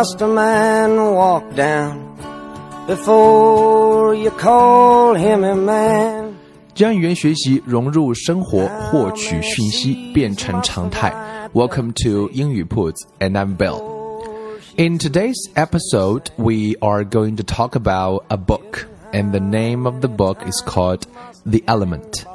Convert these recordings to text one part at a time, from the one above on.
must a man walk down before you call him a man? 将语言学习融入生活，获取讯息变成常态。Welcome to 英语铺子，and I'm Bill. In today's episode, we are going to talk about a book, and the name of the book is called The Element.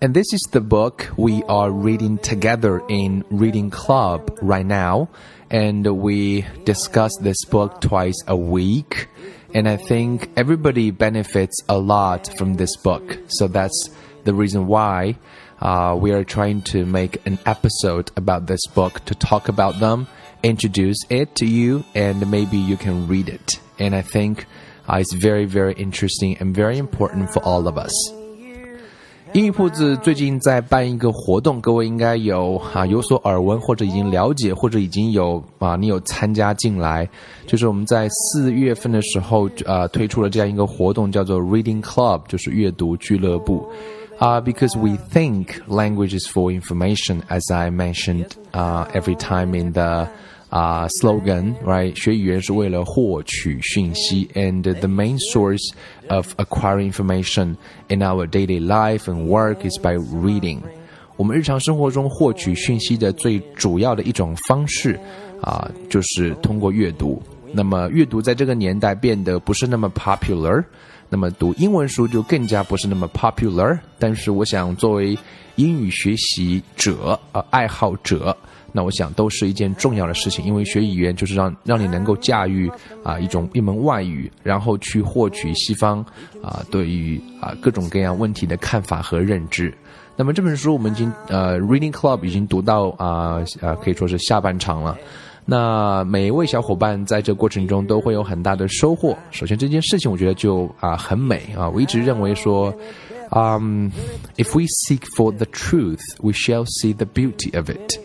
And this is the book we are reading together in Reading Club right now. And we discuss this book twice a week. And I think everybody benefits a lot from this book. So that's the reason why uh, we are trying to make an episode about this book to talk about them, introduce it to you, and maybe you can read it. And I think uh, it's very, very interesting and very important for all of us. 英语铺子最近在办一个活动，各位应该有啊有所耳闻，或者已经了解，或者已经有啊你有参加进来。就是我们在四月份的时候，呃推出了这样一个活动，叫做 Reading Club，就是阅读俱乐部。Uh, because we think language is for information, as I mentioned uh, every time in the uh, slogan, right? 学语言是为了获取讯息, and the main source of acquiring information in our daily life and work is by reading. 我们日常生活中获取讯息的最主要的一种方式啊，就是通过阅读。那么阅读在这个年代变得不是那么 popular。那么读英文书就更加不是那么 popular，但是我想作为英语学习者啊爱好者，那我想都是一件重要的事情，因为学语言就是让让你能够驾驭啊一种一门外语，然后去获取西方啊对于啊各种各样问题的看法和认知。那么这本书我们已经呃 Reading Club 已经读到啊啊可以说是下半场了。那每一位小伙伴在这过程中都会有很大的收获。首先，这件事情我觉得就啊很美啊。我一直认为说，嗯，if we seek for the truth, we shall see the beauty of it。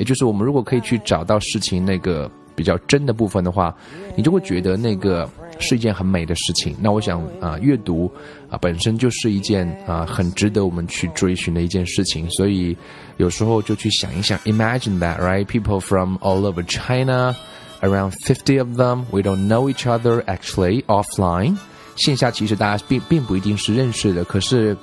也就是我们如果可以去找到事情那个比较真的部分的话，你就会觉得那个是一件很美的事情。那我想啊，阅读啊本身就是一件啊很值得我们去追寻的一件事情。所以。有时候就去想一想，Imagine that, right? People from all over China, around fifty of them, we don't know each other actually offline. 线下其实大家并并不一定是认识的，可是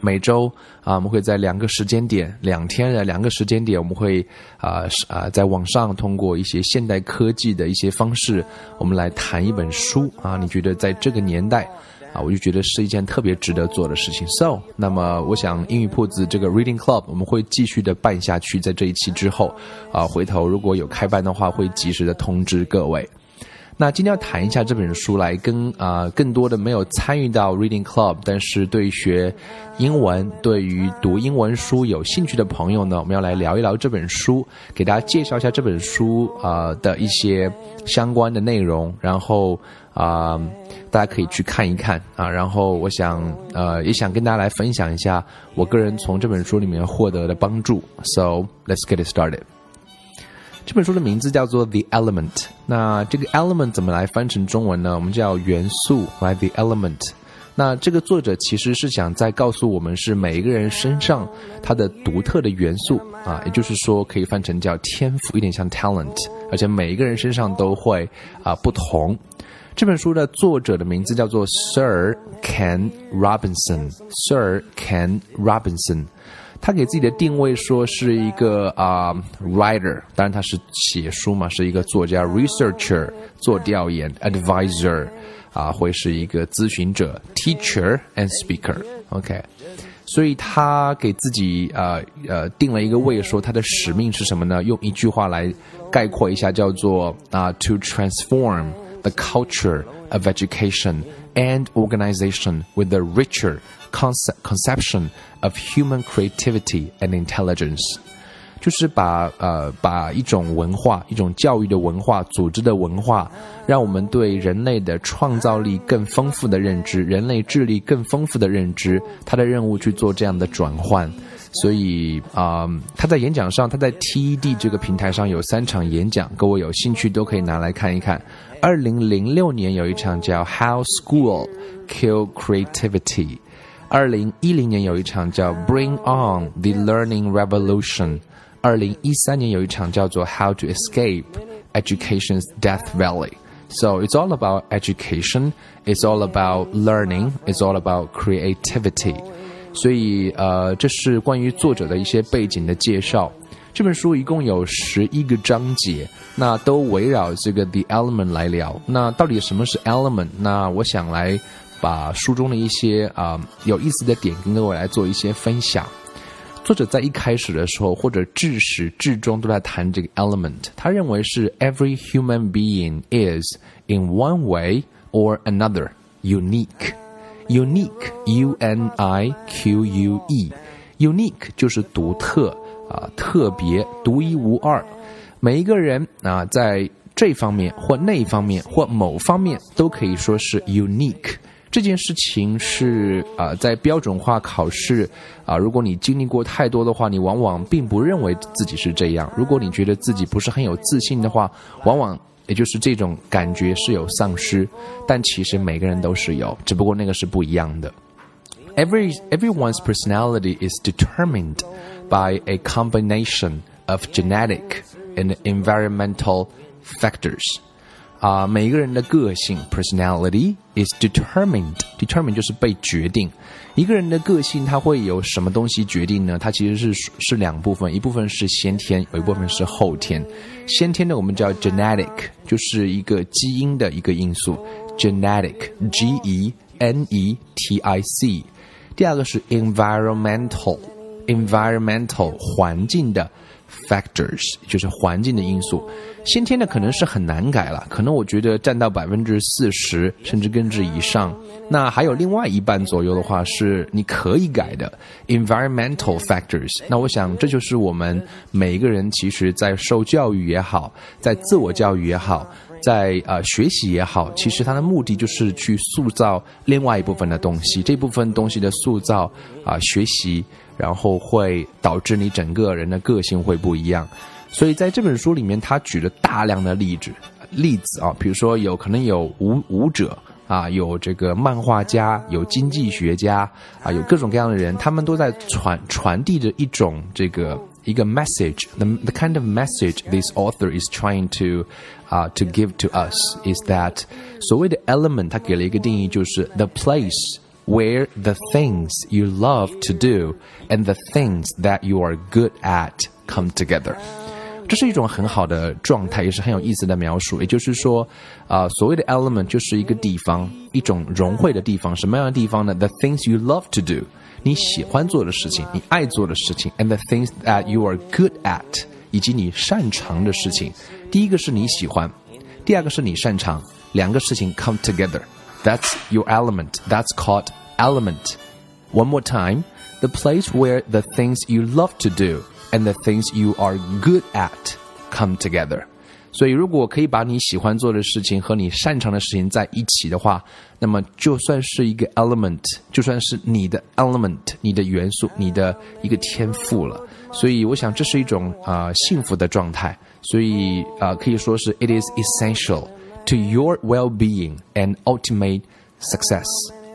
每周啊，我们会在两个时间点，两天的两个时间点，我们会啊啊在网上通过一些现代科技的一些方式，我们来谈一本书啊。你觉得在这个年代？啊，我就觉得是一件特别值得做的事情。So，那么我想英语铺子这个 Reading Club 我们会继续的办下去，在这一期之后，啊，回头如果有开办的话，会及时的通知各位。那今天要谈一下这本书，来跟啊更多的没有参与到 Reading Club，但是对学英文、对于读英文书有兴趣的朋友呢，我们要来聊一聊这本书，给大家介绍一下这本书啊的一些相关的内容，然后。啊，大家可以去看一看啊。然后我想，呃，也想跟大家来分享一下我个人从这本书里面获得的帮助。So let's get it started。这本书的名字叫做《The Element》。那这个 Element 怎么来翻成中文呢？我们叫元素，right？The Element。那这个作者其实是想在告诉我们，是每一个人身上他的独特的元素啊，也就是说可以翻成叫天赋，有点像 talent，而且每一个人身上都会啊不同。这本书的作者的名字叫做 Sir Ken Robinson。Sir Ken Robinson，他给自己的定位说是一个啊 writer，当然他是写书嘛，是一个作家，researcher 做调研，advisor 啊会是一个咨询者，teacher and speaker。OK，所以他给自己啊呃定了一个位，说他的使命是什么呢？用一句话来概括一下，叫做啊 to transform。the culture of education and organization with a richer concept, conception of human creativity and intelligence. 就是把呃把一种文化、一种教育的文化、组织的文化，让我们对人类的创造力更丰富的认知、人类智力更丰富的认知，他的任务去做这样的转换。所以啊，他在演讲上，他在 TED 这个平台上有三场演讲，各位有兴趣都可以拿来看一看。二零零六年有一场叫 How School Kill Creativity，二零一零年有一场叫 Bring On the Learning Revolution，二零一三年有一场叫做 How to Escape Education's Death Valley。So it's all about education, it's all about learning, it's all about creativity. 所以，呃，这是关于作者的一些背景的介绍。这本书一共有十一个章节，那都围绕这个 the element 来聊。那到底什么是 element？那我想来 把书中的一些啊有意思的点跟各位来做一些分享。作者在一开始的时候，或者至始至终都在谈这个 element。他认为是 every human being is in one way or another unique。unique u n i q u e unique 就是独特啊，特别、独一无二。每一个人啊，在这方面或那方面或某方面都可以说是 unique。这件事情是啊，在标准化考试啊，如果你经历过太多的话，你往往并不认为自己是这样。如果你觉得自己不是很有自信的话，往往。也就是这种感觉是有丧失，但其实每个人都是有，只不过那个是不一样的。Every everyone's personality is determined by a combination of genetic and environmental factors. 啊，每一个人的个性 personality is determined。determined 就是被决定。一个人的个性，他会有什么东西决定呢？它其实是是两部分，一部分是先天，有一部分是后天。先天的我们叫 genetic，就是一个基因的一个因素，genetic，g e n e t i c。第二个是 environmental，environmental 环境的。Factors 就是环境的因素，先天的可能是很难改了，可能我觉得占到百分之四十甚至更之以上。那还有另外一半左右的话是你可以改的 environmental factors。那我想这就是我们每一个人其实在受教育也好，在自我教育也好，在呃学习也好，其实它的目的就是去塑造另外一部分的东西，这部分东西的塑造啊学习。然后会导致你整个人的个性会不一样，所以在这本书里面，他举了大量的例子，例子啊，比如说有可能有舞舞者啊，有这个漫画家，有经济学家啊，有各种各样的人，他们都在传传递着一种这个一个 message。The the kind of message this author is trying to 啊 to give to us is that 所谓的 element，他给了一个定义，就是 the place。where the things you love to do and the things that you are good at come together。这是一种很好的状态，也是很有意思的描述。也就是说，啊、呃，所谓的 element 就是一个地方，一种融汇的地方。什么样的地方呢？The things you love to do，你喜欢做的事情，你爱做的事情，and the things that you are good at，以及你擅长的事情。第一个是你喜欢，第二个是你擅长，两个事情 come together。 that's your element. That's called element. One more time. The place where the things you love to do and the things you are good at come together. 所以，如果可以把你喜欢做的事情和你擅长的事情在一起的话，那么就算是一个 element，就算是你的 element，你的元素，你的一个天赋了。所以，我想这是一种啊、呃、幸福的状态。所以啊、呃，可以说是 it is essential to your well-being and ultimate success。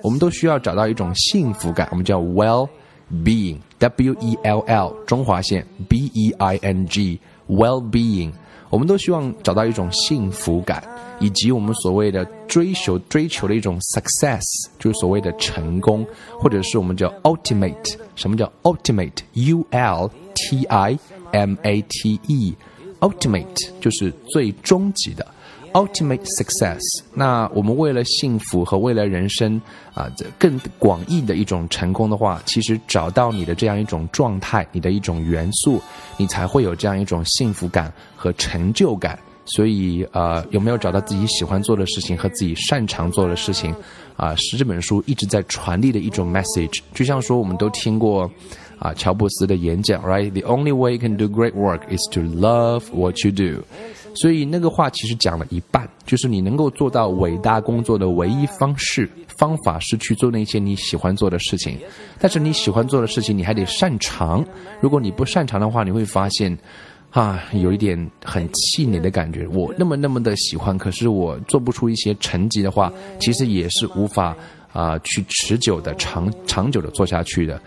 我们都需要找到一种幸福感，我们叫 well-being，W E L L 中华线 B E I N G well-being。我们都希望找到一种幸福感，以及我们所谓的追求追求的一种 success，就是所谓的成功，或者是我们叫 ultimate。什么叫 ultimate？U L T I M A T E，ultimate 就是最终极的。 Ultimate success。那我们为了幸福和未来人生啊，更广义的一种成功的话，其实找到你的这样一种状态，你的一种元素，你才会有这样一种幸福感和成就感。所以，呃，有没有找到自己喜欢做的事情和自己擅长做的事情啊？是这本书一直在传递的一种 message。就像说，我们都听过。啊乔布斯的演讲，right？The only way you can do great work is to love what you do。所以那个话其实讲了一半，就是你能够做到伟大工作的唯一方式方法是去做那些你喜欢做的事情。但是你喜欢做的事情，你还得擅长。如果你不擅长的话，你会发现，啊，有一点很气馁的感觉。我那么那么的喜欢，可是我做不出一些成绩的话，其实也是无法啊去持久的长长久的做下去的。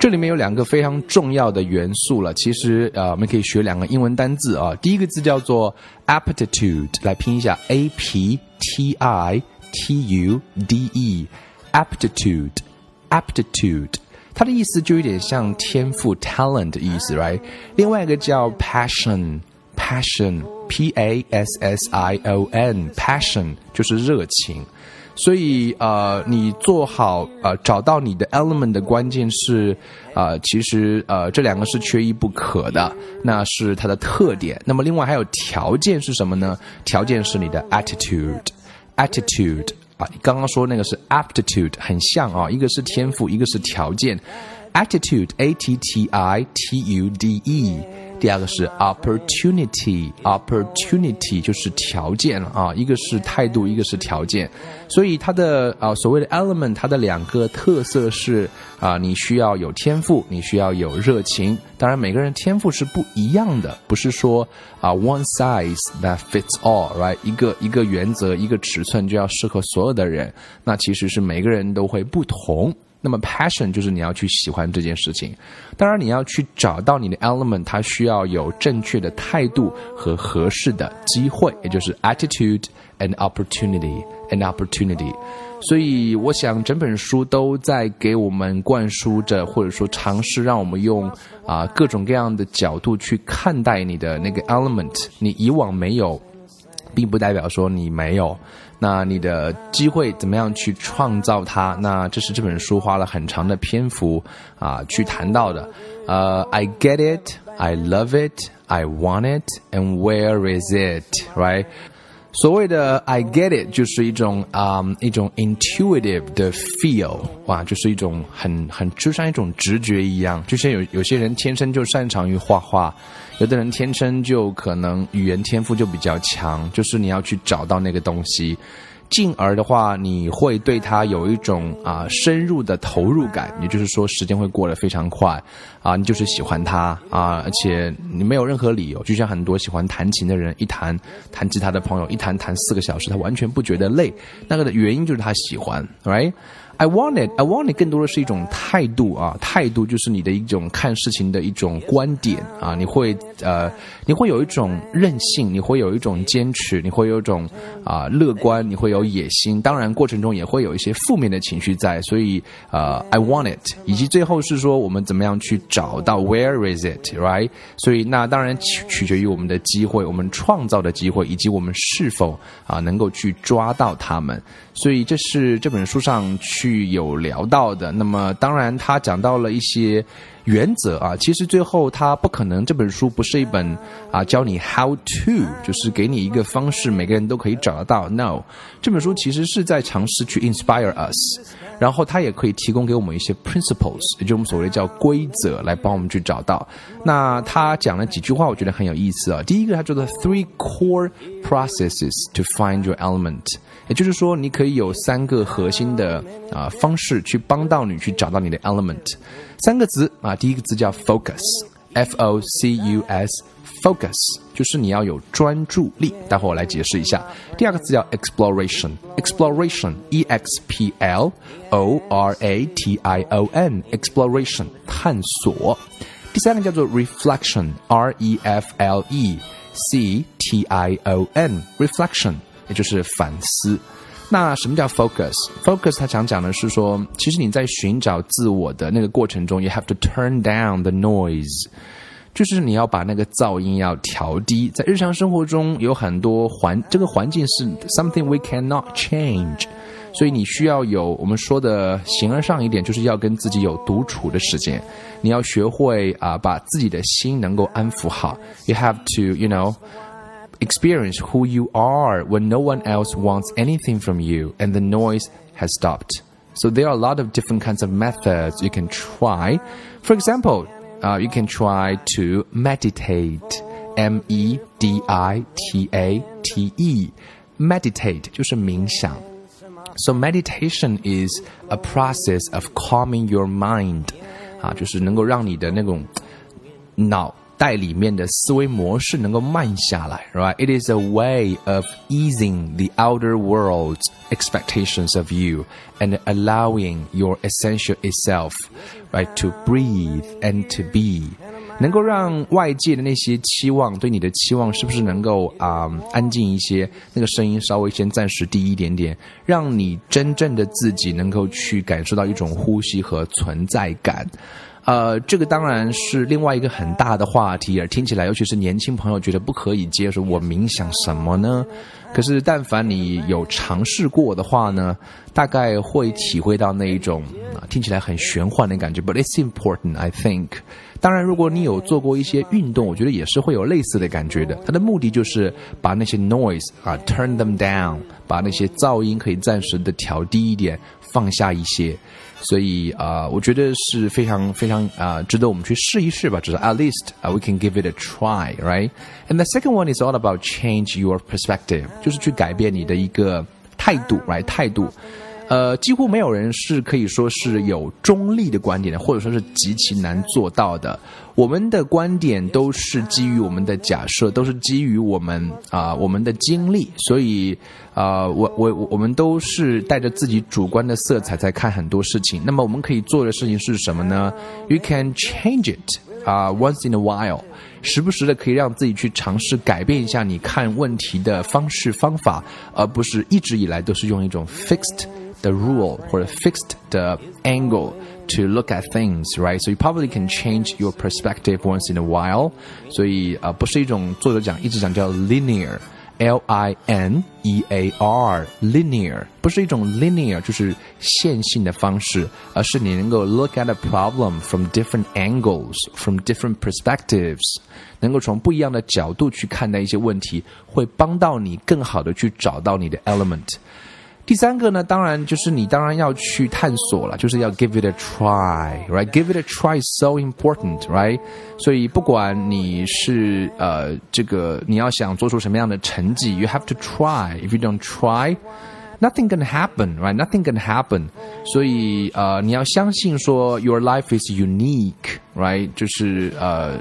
这里面有两个非常重要的元素了，其实呃，我们可以学两个英文单字啊。第一个字叫做 aptitude，来拼一下 a p t i t u d e，aptitude，aptitude，它的意思就有点像天赋 talent 的意思，right？另外一个叫 passion，passion，p a s s i o n，passion 就是热情。所以，呃，你做好，呃，找到你的 element 的关键是，呃，其实，呃，这两个是缺一不可的，那是它的特点。那么，另外还有条件是什么呢？条件是你的 attitude，attitude 啊，你刚刚说那个是 aptitude，很像啊，一个是天赋，一个是条件，attitude，a t t i t u d e。第二个是 opportunity，opportunity 就是条件了啊，一个是态度，一个是条件，所以它的啊所谓的 element，它的两个特色是啊，你需要有天赋，你需要有热情。当然，每个人天赋是不一样的，不是说啊 one size that fits all，right？一个一个原则，一个尺寸就要适合所有的人，那其实是每个人都会不同。那么，passion 就是你要去喜欢这件事情。当然，你要去找到你的 element，它需要有正确的态度和合适的机会，也就是 attitude and opportunity and opportunity。所以，我想整本书都在给我们灌输着，或者说尝试让我们用啊各种各样的角度去看待你的那个 element。你以往没有，并不代表说你没有。那你的机会怎么样去创造它？那这是这本书花了很长的篇幅啊去谈到的。呃，I get it, I love it, I want it, and where is it? Right？所谓的 I get it 就是一种啊一种 intuitive 的 feel，哇，就是一种很很就像一种直觉一样。就像有有些人天生就擅长于画画。有的人天生就可能语言天赋就比较强，就是你要去找到那个东西，进而的话，你会对他有一种啊深入的投入感，也就是说时间会过得非常快，啊，你就是喜欢他啊，而且你没有任何理由，就像很多喜欢弹琴的人，一弹弹吉他的朋友，一弹弹四个小时，他完全不觉得累，那个的原因就是他喜欢，right？I want it. I want it 更多的是一种态度啊，态度就是你的一种看事情的一种观点啊，你会呃，你会有一种韧性，你会有一种坚持，你会有一种啊乐观，你会有野心。当然过程中也会有一些负面的情绪在，所以呃，I want it，以及最后是说我们怎么样去找到 Where is it, right？所以那当然取取决于我们的机会，我们创造的机会，以及我们是否啊能够去抓到他们。所以这是这本书上去有聊到的。那么当然，他讲到了一些原则啊。其实最后他不可能，这本书不是一本啊教你 how to，就是给你一个方式，每个人都可以找得到。No，这本书其实是在尝试去 inspire us，然后它也可以提供给我们一些 principles，也就是我们所谓叫规则，来帮我们去找到。那他讲了几句话，我觉得很有意思啊。第一个，他叫做 three core processes to find your element。也就是说，你可以有三个核心的啊方式去帮到你去找到你的 element。三个字啊，第一个字叫 focus，f o c u s，focus 就是你要有专注力。待会我来解释一下。第二个字叫 exploration，exploration，e x p l o r a t i o n，exploration 探索。 第三个叫做 reflection，r e f l e c t i o n，reflection。也就是反思。那什么叫 focus？focus 他想讲的是说，其实你在寻找自我的那个过程中，you have to turn down the noise，就是你要把那个噪音要调低。在日常生活中有很多环，这个环境是 something we cannot change，所以你需要有我们说的形而上一点，就是要跟自己有独处的时间。你要学会啊，把自己的心能够安抚好。You have to，you know。experience who you are when no one else wants anything from you and the noise has stopped. So there are a lot of different kinds of methods you can try. For example, uh, you can try to meditate. M E D I T A T E. Meditate 就是冥想。 So meditation is a process of calming your mind，啊，就是能够让你的那种脑袋里面的思维模式能够慢下来，right? It is a way of easing the outer world's expectations of you and allowing your essential itself, right, to breathe and to be. 能够让外界的那些期望对你的期望是不是能够啊、安静一些？那个声音稍微先暂时低一点点，让你真正的自己能够去感受到一种呼吸和存在感。呃，这个当然是另外一个很大的话题，而听起来，尤其是年轻朋友觉得不可以接受。我冥想什么呢？可是，但凡你有尝试过的话呢，大概会体会到那一种啊，听起来很玄幻的感觉。But it's important, I think. 当然，如果你有做过一些运动，我觉得也是会有类似的感觉的。它的目的就是把那些 noise 啊 turn them down，把那些噪音可以暂时的调低一点，放下一些。所以啊、呃，我觉得是非常非常啊、呃，值得我们去试一试吧。就是 at least、uh, we can give it a try, right? And the second one is all about change your perspective，就是去改变你的一个态度，right？态度。 呃，几乎没有人是可以说是有中立的观点的，或者说是极其难做到的。我们的观点都是基于我们的假设，都是基于我们啊、我们的经历，所以啊、我我我们都是带着自己主观的色彩在看很多事情。那么我们可以做的事情是什么呢？You can change it 啊、once in a while，时不时的可以让自己去尝试改变一下你看问题的方式方法，而不是一直以来都是用一种 fixed。the rule or fixed the angle to look at things, right? So you probably can change your perspective once in a while. 所以呃，不是一种作者讲一直讲叫 linear。L I N E A R linear 不是一种 linear 就是线性的方式，而是你能够 look at a problem from different angles, from different perspectives，能够从不一样的角度去看待一些问题，会帮到你更好的去找到你的 element。 第三个呢，当然就是你当然要去探索了，就是要 give it a try，right？Give it a try is so important，right？所以不管你是呃这个你要想做出什么样的成绩，you have to try。If you don't try。Nothing can happen, right? Nothing can happen. 所以呃，你要相信说，your life is unique, right? 就是呃。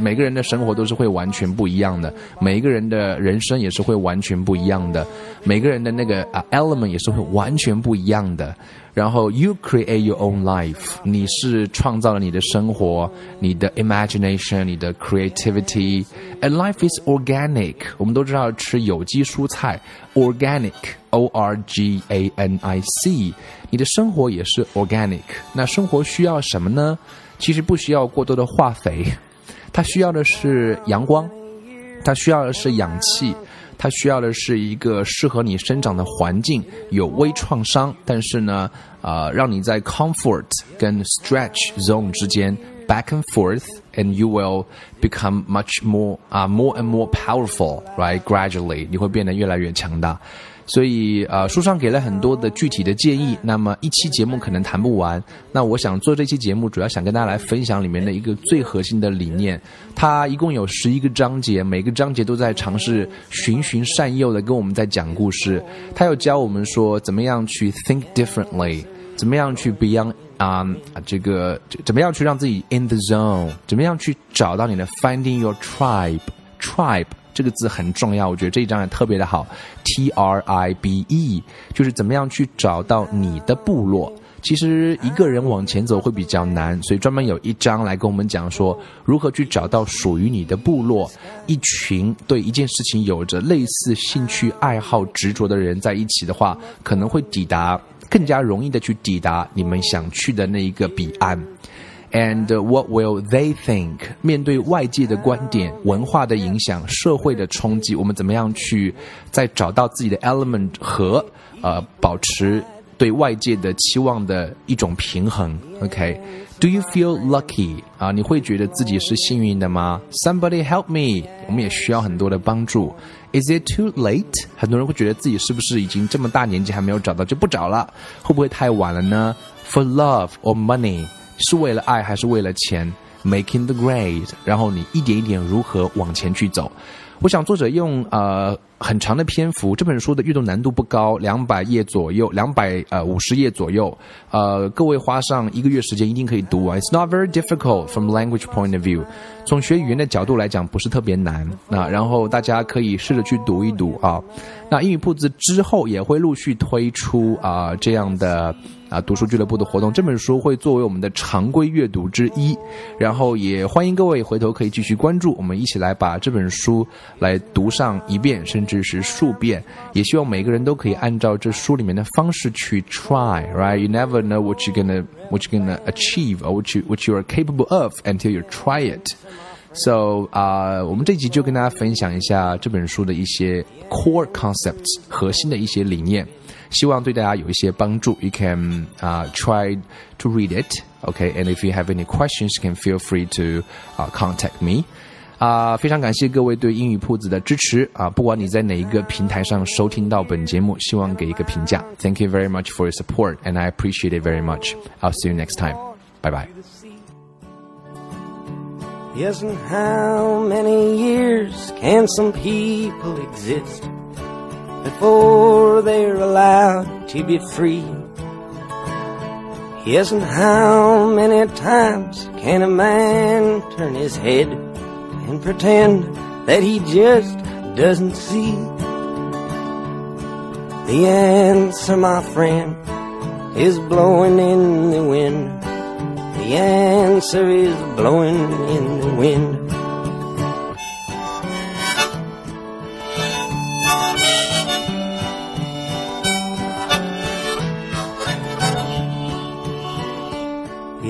每个人的生活都是会完全不一样的，每一个人的人生也是会完全不一样的，每个人的那个啊 element 也是会完全不一样的。然后 you create your own life，你是创造了你的生活，你的 imagination，你的 creativity。And life is organic，我们都知道吃有机蔬菜，organic，O R G A N I C，你的生活也是 organic。那生活需要什么呢？其实不需要过多的化肥。它需要的是阳光，它需要的是氧气，它需要的是一个适合你生长的环境，有微创伤，但是呢，呃，让你在 comfort 跟 stretch zone 之间 back and forth，and you will become much more 啊、more and more powerful，right？Gradually，你会变得越来越强大。所以，呃，书上给了很多的具体的建议。那么一期节目可能谈不完。那我想做这期节目，主要想跟大家来分享里面的一个最核心的理念。它一共有十一个章节，每个章节都在尝试循循善诱的跟我们在讲故事。它要教我们说怎么样去 think differently，怎么样去 beyond 啊、这个怎么样去让自己 in the zone，怎么样去找到你的 finding your tribe，tribe。这个字很重要，我觉得这一章也特别的好，T R I B E，就是怎么样去找到你的部落。其实一个人往前走会比较难，所以专门有一章来跟我们讲说如何去找到属于你的部落。一群对一件事情有着类似兴趣爱好执着的人在一起的话，可能会抵达更加容易的去抵达你们想去的那一个彼岸。And what will they think？面对外界的观点、文化的影响、社会的冲击，我们怎么样去再找到自己的 element 和呃保持对外界的期望的一种平衡。OK，Do you feel lucky？啊，你会觉得自己是幸运的吗？Somebody help me！我们也需要很多的帮助。Is it too late？很多人会觉得自己是不是已经这么大年纪还没有找到就不找了？会不会太晚了呢？For love or money？是为了爱还是为了钱？Making the grade，然后你一点一点如何往前去走？我想作者用呃。很长的篇幅，这本书的阅读难度不高，两百页左右，两百呃五十页左右，呃，各位花上一个月时间一定可以读完。It's not very difficult from language point of view，从学语言的角度来讲不是特别难。那然后大家可以试着去读一读啊。那英语铺子之后也会陆续推出啊这样的。啊，读书俱乐部的活动，这本书会作为我们的常规阅读之一，然后也欢迎各位回头可以继续关注，我们一起来把这本书来读上一遍，甚至是数遍。也希望每个人都可以按照这书里面的方式去 try，right？You never know what you're gonna what you're gonna achieve or what you what you are capable of until you try it. So 啊，我们这集就跟大家分享一下这本书的一些 core concepts 核心的一些理念。希望对大家有一些帮助。You can uh, try to read it, okay? And if you have any questions, you can feel free to uh, contact me. 啊、uh,，非常感谢各位对英语铺子的支持啊！不管你在哪一个平台上收听到本节目，希望给一个评价。Thank you very much for your support, and I appreciate it very much. I'll see you next time. Bye bye. Yes, and how many years can some people exist? Before they're allowed to be free. Yes, and how many times can a man turn his head and pretend that he just doesn't see? The answer, my friend, is blowing in the wind. The answer is blowing in the wind.